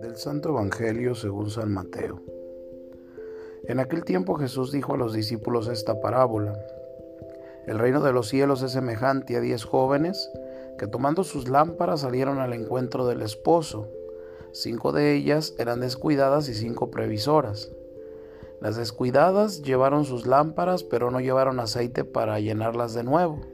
Del Santo Evangelio según San Mateo. En aquel tiempo Jesús dijo a los discípulos esta parábola. El reino de los cielos es semejante a diez jóvenes que tomando sus lámparas salieron al encuentro del esposo. Cinco de ellas eran descuidadas y cinco previsoras. Las descuidadas llevaron sus lámparas, pero no llevaron aceite para llenarlas de nuevo.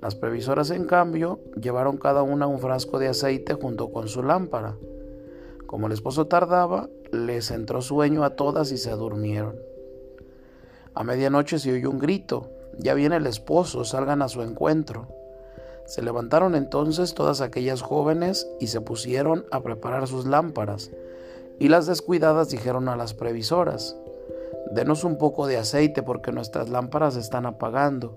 Las previsoras, en cambio, llevaron cada una un frasco de aceite junto con su lámpara. Como el esposo tardaba, les entró sueño a todas y se durmieron. A medianoche se oyó un grito, ya viene el esposo, salgan a su encuentro. Se levantaron entonces todas aquellas jóvenes y se pusieron a preparar sus lámparas. Y las descuidadas dijeron a las previsoras, Denos un poco de aceite porque nuestras lámparas están apagando.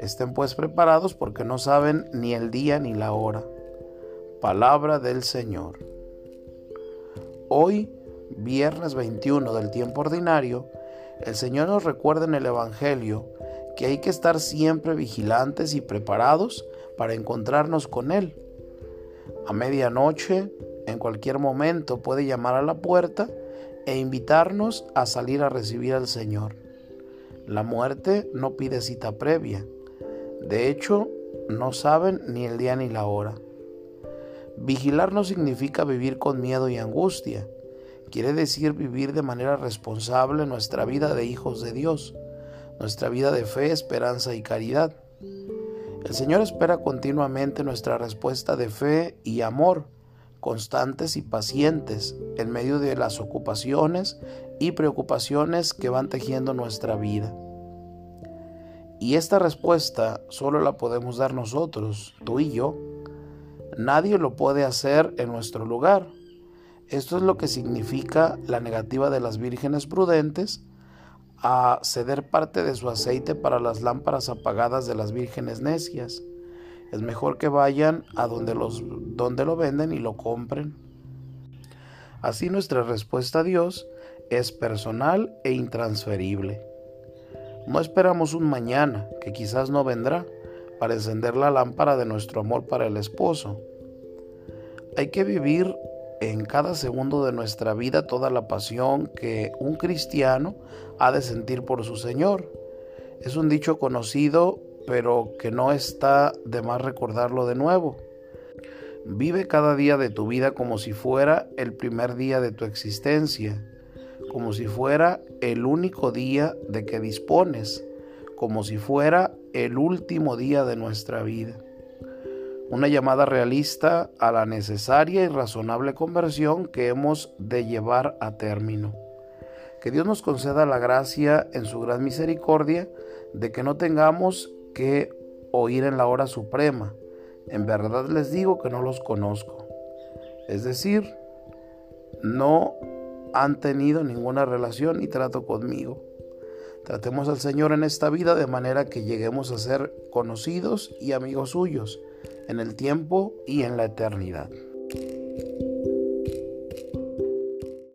Estén pues preparados porque no saben ni el día ni la hora. Palabra del Señor. Hoy, viernes 21 del tiempo ordinario, el Señor nos recuerda en el Evangelio que hay que estar siempre vigilantes y preparados para encontrarnos con Él. A medianoche, en cualquier momento, puede llamar a la puerta e invitarnos a salir a recibir al Señor. La muerte no pide cita previa. De hecho, no saben ni el día ni la hora. Vigilar no significa vivir con miedo y angustia. Quiere decir vivir de manera responsable nuestra vida de hijos de Dios nuestra vida de fe, esperanza y caridad. El Señor espera continuamente nuestra respuesta de fe y amor, constantes y pacientes, en medio de las ocupaciones y preocupaciones que van tejiendo nuestra vida. Y esta respuesta solo la podemos dar nosotros, tú y yo. Nadie lo puede hacer en nuestro lugar. Esto es lo que significa la negativa de las vírgenes prudentes a ceder parte de su aceite para las lámparas apagadas de las vírgenes necias. Es mejor que vayan a donde, los, donde lo venden y lo compren. Así nuestra respuesta a Dios es personal e intransferible. No esperamos un mañana, que quizás no vendrá, para encender la lámpara de nuestro amor para el esposo. Hay que vivir en cada segundo de nuestra vida toda la pasión que un cristiano ha de sentir por su Señor. Es un dicho conocido, pero que no está de más recordarlo de nuevo. Vive cada día de tu vida como si fuera el primer día de tu existencia, como si fuera el único día de que dispones, como si fuera el último día de nuestra vida una llamada realista a la necesaria y razonable conversión que hemos de llevar a término. Que Dios nos conceda la gracia en su gran misericordia de que no tengamos que oír en la hora suprema. En verdad les digo que no los conozco. Es decir, no han tenido ninguna relación ni trato conmigo. Tratemos al Señor en esta vida de manera que lleguemos a ser conocidos y amigos suyos en el tiempo y en la eternidad.